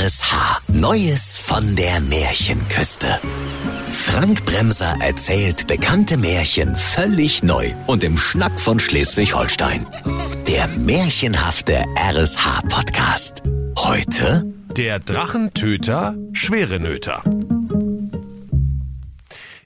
RSH. Neues von der Märchenküste. Frank Bremser erzählt bekannte Märchen völlig neu und im Schnack von Schleswig-Holstein. Der märchenhafte RSH-Podcast. Heute Der Drachentöter Schwerenöter.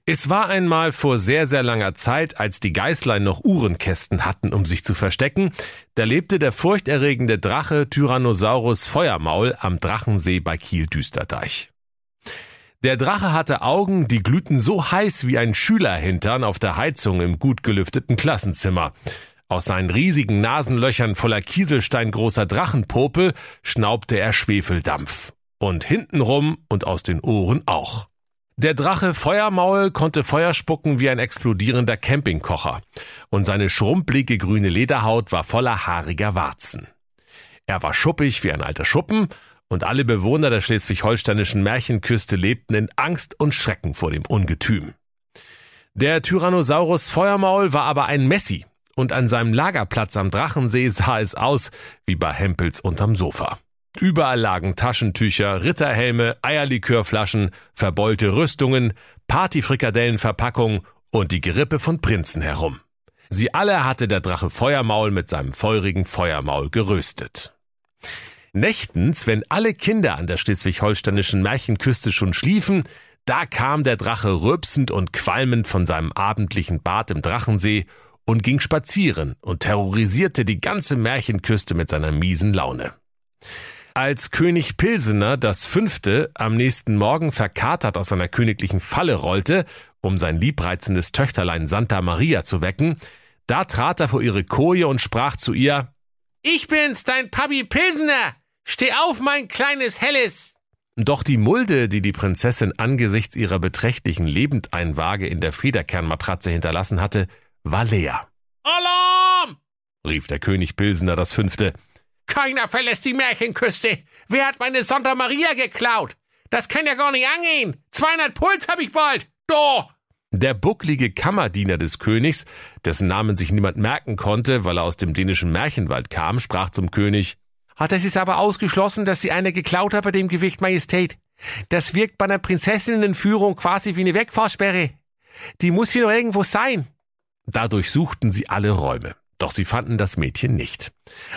Es war einmal vor sehr, sehr langer Zeit, als die Geißlein noch Uhrenkästen hatten, um sich zu verstecken, da lebte der furchterregende Drache Tyrannosaurus Feuermaul am Drachensee bei Kiel-Düsterdeich. Der Drache hatte Augen, die glühten so heiß wie ein Schülerhintern auf der Heizung im gut gelüfteten Klassenzimmer. Aus seinen riesigen Nasenlöchern voller Kieselstein großer Drachenpopel schnaubte er Schwefeldampf. Und hintenrum und aus den Ohren auch. Der Drache Feuermaul konnte Feuer spucken wie ein explodierender Campingkocher, und seine schrumpelige grüne Lederhaut war voller haariger Warzen. Er war schuppig wie ein alter Schuppen, und alle Bewohner der schleswig-holsteinischen Märchenküste lebten in Angst und Schrecken vor dem Ungetüm. Der Tyrannosaurus Feuermaul war aber ein Messi, und an seinem Lagerplatz am Drachensee sah es aus wie bei Hempels unterm Sofa. Überall lagen Taschentücher, Ritterhelme, Eierlikörflaschen, verbeulte Rüstungen, Partyfrikadellenverpackungen und die Gerippe von Prinzen herum. Sie alle hatte der Drache Feuermaul mit seinem feurigen Feuermaul geröstet. Nächtens, wenn alle Kinder an der schleswig-holsteinischen Märchenküste schon schliefen, da kam der Drache rülpsend und qualmend von seinem abendlichen Bad im Drachensee und ging spazieren und terrorisierte die ganze Märchenküste mit seiner miesen Laune. Als König Pilsener das fünfte am nächsten Morgen verkatert aus seiner königlichen Falle rollte, um sein liebreizendes Töchterlein Santa Maria zu wecken, da trat er vor ihre Koje und sprach zu ihr Ich bin's, dein Papi Pilsener. Steh auf, mein kleines Helles. Doch die Mulde, die die Prinzessin angesichts ihrer beträchtlichen Lebendeinwaage in der Federkernmatratze hinterlassen hatte, war leer. Alarm! rief der König Pilsener das fünfte. Keiner verlässt die Märchenküste. Wer hat meine Santa Maria geklaut? Das kann ja gar nicht angehen. 200 Puls hab ich bald. Do! Der bucklige Kammerdiener des Königs, dessen Namen sich niemand merken konnte, weil er aus dem dänischen Märchenwald kam, sprach zum König. Hat es ist aber ausgeschlossen, dass sie eine geklaut hat bei dem Gewicht Majestät. Das wirkt bei einer Prinzessinnenführung quasi wie eine Wegfahrsperre. Die muss hier noch irgendwo sein. Dadurch suchten sie alle Räume. Doch sie fanden das Mädchen nicht.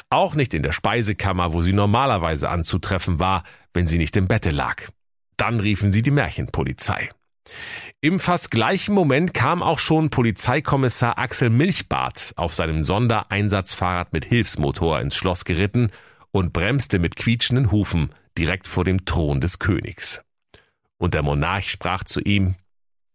Auch nicht in der Speisekammer, wo sie normalerweise anzutreffen war, wenn sie nicht im Bette lag. Dann riefen sie die Märchenpolizei. Im fast gleichen Moment kam auch schon Polizeikommissar Axel Milchbart auf seinem Sondereinsatzfahrrad mit Hilfsmotor ins Schloss geritten und bremste mit quietschenden Hufen direkt vor dem Thron des Königs. Und der Monarch sprach zu ihm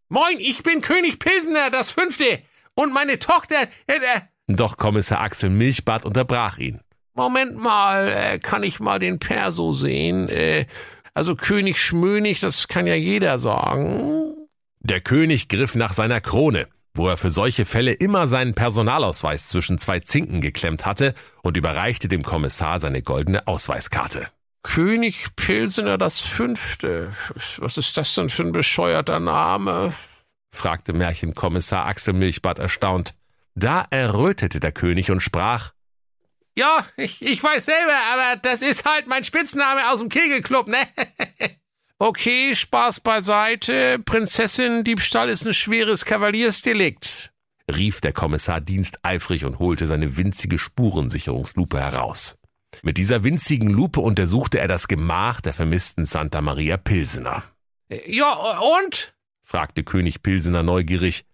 Moin, ich bin König Pilsener, das Fünfte, und meine Tochter, äh, äh, doch Kommissar Axel Milchbart unterbrach ihn. Moment mal, äh, kann ich mal den Perso sehen? Äh, also König Schmönig, das kann ja jeder sagen. Der König griff nach seiner Krone, wo er für solche Fälle immer seinen Personalausweis zwischen zwei Zinken geklemmt hatte und überreichte dem Kommissar seine goldene Ausweiskarte. König Pilsener das Fünfte. Was ist das denn für ein bescheuerter Name? fragte Märchenkommissar Axel Milchbart erstaunt. Da errötete der König und sprach Ja, ich, ich weiß selber, aber das ist halt mein Spitzname aus dem Kegelclub, ne? okay, Spaß beiseite. Prinzessin Diebstahl ist ein schweres Kavaliersdelikt, rief der Kommissar diensteifrig und holte seine winzige Spurensicherungslupe heraus. Mit dieser winzigen Lupe untersuchte er das Gemach der vermissten Santa Maria Pilsener. Ja, und? fragte König Pilsener neugierig.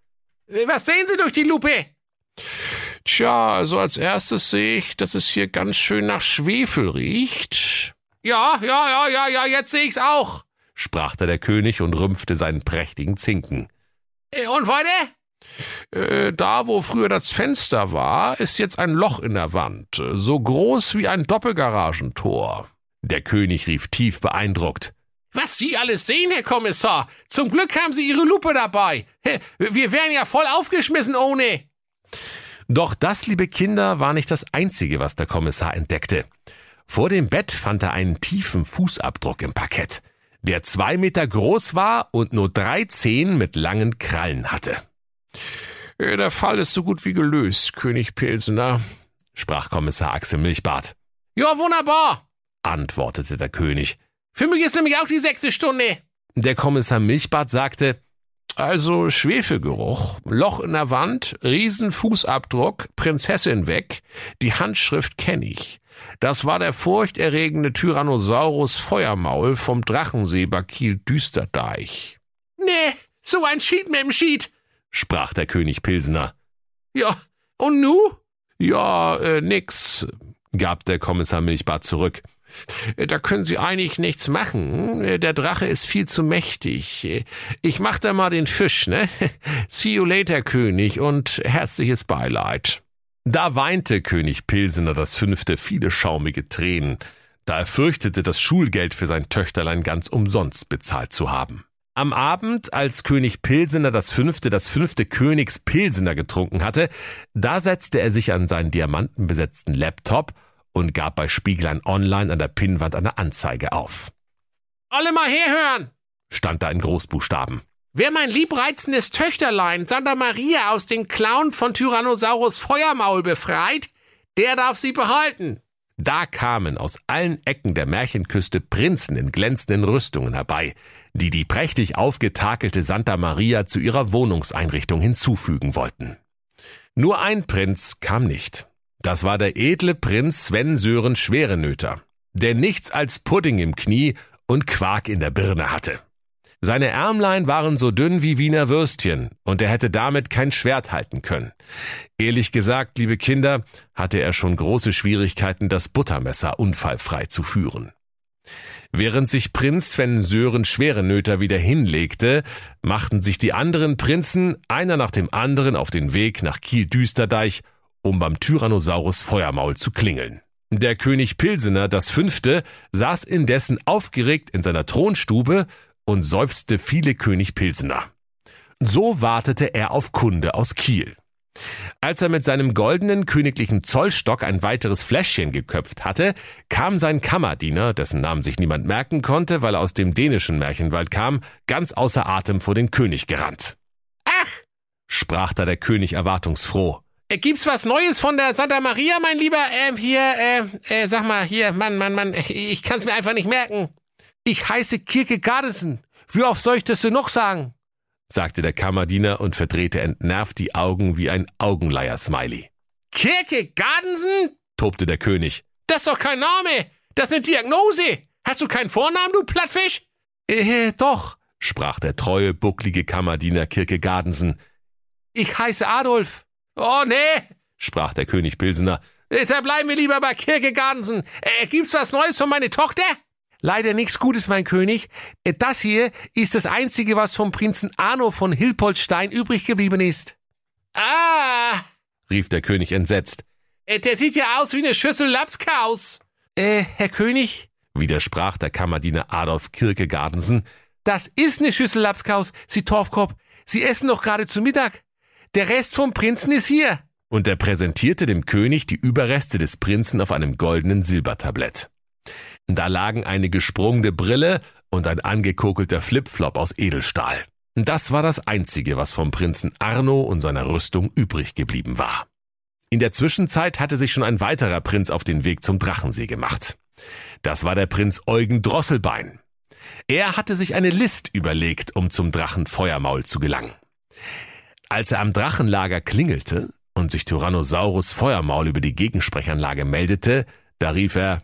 Was sehen Sie durch die Lupe? Tja, also als erstes sehe ich, dass es hier ganz schön nach Schwefel riecht. Ja, ja, ja, ja, ja, jetzt sehe ich's auch, sprach da der König und rümpfte seinen prächtigen Zinken. Äh, und weiter? Äh, da, wo früher das Fenster war, ist jetzt ein Loch in der Wand, so groß wie ein Doppelgaragentor. Der König rief tief beeindruckt. Was Sie alles sehen, Herr Kommissar. Zum Glück haben Sie Ihre Lupe dabei. Wir wären ja voll aufgeschmissen ohne. Doch das, liebe Kinder, war nicht das Einzige, was der Kommissar entdeckte. Vor dem Bett fand er einen tiefen Fußabdruck im Parkett, der zwei Meter groß war und nur drei Zehen mit langen Krallen hatte. Äh, der Fall ist so gut wie gelöst, König Pilsener, sprach Kommissar Axel Milchbart. Ja, wunderbar, antwortete der König. Für mich ist nämlich auch die sechste Stunde. Der Kommissar Milchbart sagte, also Schwefelgeruch, Loch in der Wand, Riesenfußabdruck, Prinzessin weg, die Handschrift kenne ich. Das war der furchterregende Tyrannosaurus Feuermaul vom Drachensee Bakil Düsterdeich. Nee, so ein Schied mit dem Schied, sprach der König Pilsener. Ja, und nu? Ja, äh, nix, gab der Kommissar Milchbart zurück. Da können Sie eigentlich nichts machen. Der Drache ist viel zu mächtig. Ich mach da mal den Fisch, ne? See you later, König, und herzliches Beileid. Da weinte König Pilsener das Fünfte viele schaumige Tränen, da er fürchtete, das Schulgeld für sein Töchterlein ganz umsonst bezahlt zu haben. Am Abend, als König Pilsener das Fünfte das fünfte Königs Pilsener getrunken hatte, da setzte er sich an seinen diamantenbesetzten Laptop und gab bei Spieglein Online an der Pinnwand eine Anzeige auf. Alle mal herhören, stand da in Großbuchstaben. Wer mein liebreizendes Töchterlein Santa Maria aus den Klauen von Tyrannosaurus Feuermaul befreit, der darf sie behalten. Da kamen aus allen Ecken der Märchenküste Prinzen in glänzenden Rüstungen herbei, die die prächtig aufgetakelte Santa Maria zu ihrer Wohnungseinrichtung hinzufügen wollten. Nur ein Prinz kam nicht. Das war der edle Prinz Sven Sören Schwerenöter, der nichts als Pudding im Knie und Quark in der Birne hatte. Seine Ärmlein waren so dünn wie Wiener Würstchen, und er hätte damit kein Schwert halten können. Ehrlich gesagt, liebe Kinder, hatte er schon große Schwierigkeiten, das Buttermesser unfallfrei zu führen. Während sich Prinz Sven Sören Schwerenöter wieder hinlegte, machten sich die anderen Prinzen einer nach dem anderen auf den Weg nach Kiel-Düsterdeich, um beim Tyrannosaurus Feuermaul zu klingeln. Der König Pilsener, das Fünfte, saß indessen aufgeregt in seiner Thronstube und seufzte viele König Pilsener. So wartete er auf Kunde aus Kiel. Als er mit seinem goldenen königlichen Zollstock ein weiteres Fläschchen geköpft hatte, kam sein Kammerdiener, dessen Namen sich niemand merken konnte, weil er aus dem dänischen Märchenwald kam, ganz außer Atem vor den König gerannt. Ach, sprach da der König erwartungsfroh. Äh, gibt's was Neues von der Santa Maria, mein Lieber? Ähm, hier, äh, äh, sag mal, hier, Mann, Mann, Mann, ich kann's mir einfach nicht merken. Ich heiße Kirke Gardesen. Wie oft soll ich das denn noch sagen? sagte der Kammerdiener und verdrehte entnervt die Augen wie ein Augenleier-Smiley. Kirke Gardensen? tobte der König. Das ist doch kein Name. Das ist eine Diagnose. Hast du keinen Vornamen, du Plattfisch? Äh, doch, sprach der treue, bucklige Kammerdiener Kirke Gardensen. Ich heiße Adolf. Oh, nee, sprach der König Pilsener. Da bleiben wir lieber bei Kirke Gardensen. Äh, gibt's was Neues von meine Tochter? Leider nichts Gutes, mein König. Äh, das hier ist das Einzige, was vom Prinzen Arno von Hilpoltstein übrig geblieben ist. Ah, rief der König entsetzt. Äh, der sieht ja aus wie eine Schüssel Lapskaus. Äh, Herr König, widersprach der Kammerdiener Adolf Kirkegardensen, das ist eine Schüssel Lapskaus, Sie Torfkopf. Sie essen doch gerade zu Mittag. Der Rest vom Prinzen ist hier. Und er präsentierte dem König die Überreste des Prinzen auf einem goldenen Silbertablett. Da lagen eine gesprungene Brille und ein angekokelter Flipflop aus Edelstahl. Das war das Einzige, was vom Prinzen Arno und seiner Rüstung übrig geblieben war. In der Zwischenzeit hatte sich schon ein weiterer Prinz auf den Weg zum Drachensee gemacht. Das war der Prinz Eugen Drosselbein. Er hatte sich eine List überlegt, um zum Drachen Feuermaul zu gelangen. Als er am Drachenlager klingelte und sich Tyrannosaurus Feuermaul über die Gegensprechanlage meldete, da rief er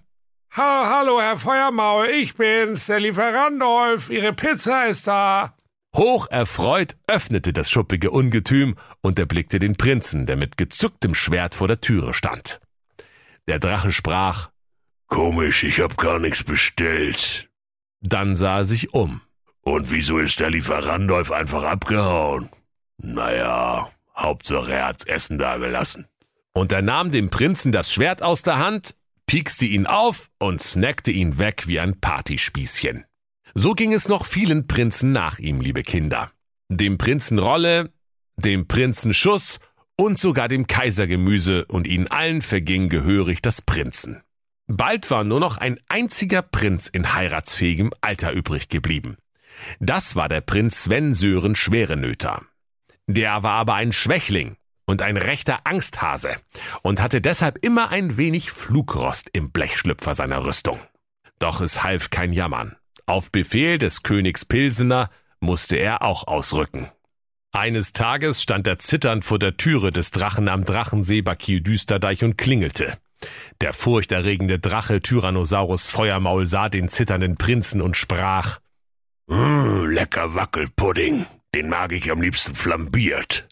Ha, hallo, Herr Feuermaul, ich bin's, der Lieferant Rolf. Ihre Pizza ist da. Hoch erfreut öffnete das schuppige Ungetüm und erblickte den Prinzen, der mit gezücktem Schwert vor der Türe stand. Der Drache sprach, Komisch, ich hab gar nichts bestellt. Dann sah er sich um. Und wieso ist der Lieferandolf einfach abgehauen? Naja, Hauptsache er hat's Essen dagelassen. Und er nahm dem Prinzen das Schwert aus der Hand, piekste ihn auf und snackte ihn weg wie ein Partyspießchen. So ging es noch vielen Prinzen nach ihm, liebe Kinder. Dem Prinzen Rolle, dem Prinzen Schuss und sogar dem Kaisergemüse und ihnen allen verging gehörig das Prinzen. Bald war nur noch ein einziger Prinz in heiratsfähigem Alter übrig geblieben. Das war der Prinz Sven Sören Schwerenöter. Der war aber ein Schwächling und ein rechter Angsthase und hatte deshalb immer ein wenig Flugrost im Blechschlüpfer seiner Rüstung. Doch es half kein Jammern. Auf Befehl des Königs Pilsener musste er auch ausrücken. Eines Tages stand er zitternd vor der Türe des Drachen am Drachensee bei Kiel-Düsterdeich und klingelte. Der furchterregende Drache Tyrannosaurus Feuermaul sah den zitternden Prinzen und sprach mmh, Lecker Wackelpudding, den mag ich am liebsten flambiert.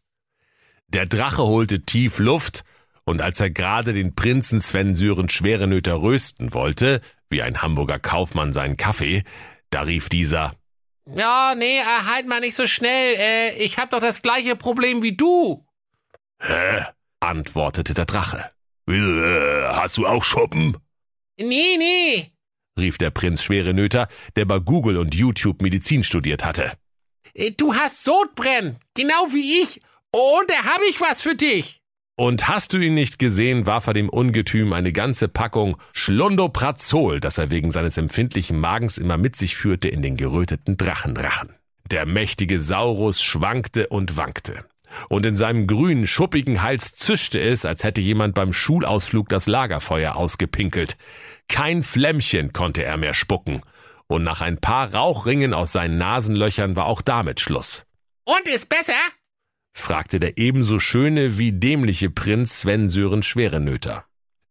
Der Drache holte tief Luft, und als er gerade den Prinzen Sven Sören Schwerenöter rösten wollte, wie ein Hamburger Kaufmann seinen Kaffee, da rief dieser Ja, nee, äh, halt mal nicht so schnell, äh, ich hab doch das gleiche Problem wie du. Hä? antwortete der Drache. Äh, hast du auch Schuppen? Nee, nee, rief der Prinz Schwerenöter, der bei Google und YouTube Medizin studiert hatte. Äh, du hast Sodbrennen, genau wie ich, und da hab ich was für dich. Und hast du ihn nicht gesehen, warf er dem Ungetüm eine ganze Packung Schlondoprazol, das er wegen seines empfindlichen Magens immer mit sich führte, in den geröteten Drachenrachen. Der mächtige Saurus schwankte und wankte. Und in seinem grünen, schuppigen Hals zischte es, als hätte jemand beim Schulausflug das Lagerfeuer ausgepinkelt. Kein Flämmchen konnte er mehr spucken. Und nach ein paar Rauchringen aus seinen Nasenlöchern war auch damit Schluss. Und ist besser? fragte der ebenso schöne wie dämliche Prinz Sven Sören Schwerenöter.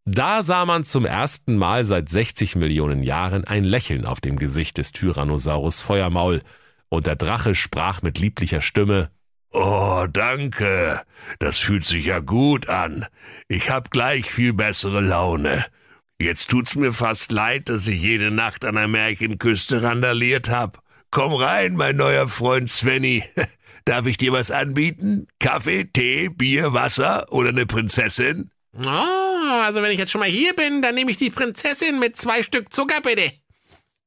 Da sah man zum ersten Mal seit 60 Millionen Jahren ein Lächeln auf dem Gesicht des Tyrannosaurus Feuermaul, und der Drache sprach mit lieblicher Stimme Oh, danke. Das fühlt sich ja gut an. Ich hab gleich viel bessere Laune. Jetzt tut's mir fast leid, dass ich jede Nacht an der Märchenküste randaliert hab. Komm rein, mein neuer Freund Svenny. Darf ich dir was anbieten? Kaffee, Tee, Bier, Wasser oder eine Prinzessin? Oh, also wenn ich jetzt schon mal hier bin, dann nehme ich die Prinzessin mit zwei Stück Zucker, bitte.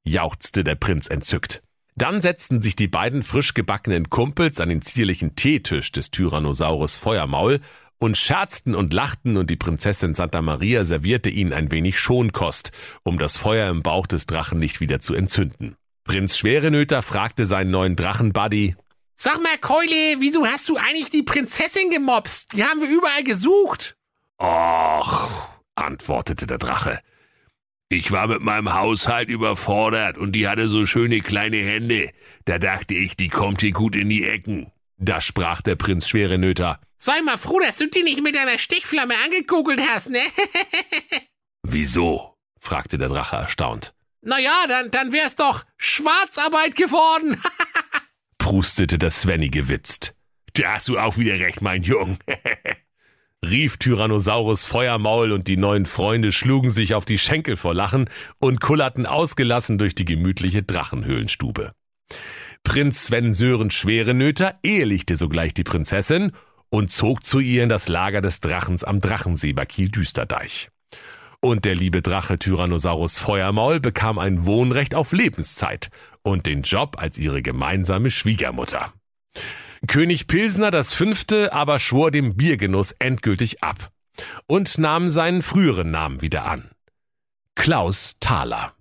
jauchzte der Prinz entzückt. Dann setzten sich die beiden frisch gebackenen Kumpels an den zierlichen Teetisch des Tyrannosaurus Feuermaul und scherzten und lachten und die Prinzessin Santa Maria servierte ihnen ein wenig Schonkost, um das Feuer im Bauch des Drachen nicht wieder zu entzünden. Prinz Schwerenöter fragte seinen neuen Drachenbuddy, Sag mal, Keule, wieso hast du eigentlich die Prinzessin gemobst? Die haben wir überall gesucht. Och, antwortete der Drache. Ich war mit meinem Haushalt überfordert und die hatte so schöne kleine Hände. Da dachte ich, die kommt hier gut in die Ecken. Da sprach der Prinz Schwerenöter. Sei mal froh, dass du die nicht mit deiner Stichflamme angekugelt hast, ne? Wieso? fragte der Drache erstaunt. naja, dann, dann wär's doch Schwarzarbeit geworden. Prustete der Svenny gewitzt. Da hast du auch wieder recht, mein Jung. rief Tyrannosaurus Feuermaul und die neuen Freunde schlugen sich auf die Schenkel vor Lachen und kullerten ausgelassen durch die gemütliche Drachenhöhlenstube. Prinz Sven Sören Schwerenöter ehelichte sogleich die Prinzessin und zog zu ihr in das Lager des Drachens am Drachensee bei Kiel-Düsterdeich. Und der liebe Drache Tyrannosaurus Feuermaul bekam ein Wohnrecht auf Lebenszeit und den Job als ihre gemeinsame Schwiegermutter. König Pilsner das Fünfte aber schwor dem Biergenuss endgültig ab und nahm seinen früheren Namen wieder an. Klaus Thaler.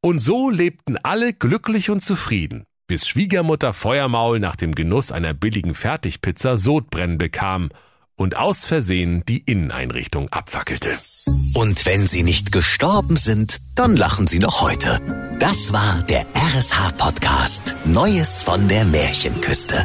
Und so lebten alle glücklich und zufrieden, bis Schwiegermutter Feuermaul nach dem Genuss einer billigen Fertigpizza Sodbrennen bekam und aus Versehen die Inneneinrichtung abfackelte. Und wenn sie nicht gestorben sind, dann lachen sie noch heute. Das war der RSH-Podcast Neues von der Märchenküste.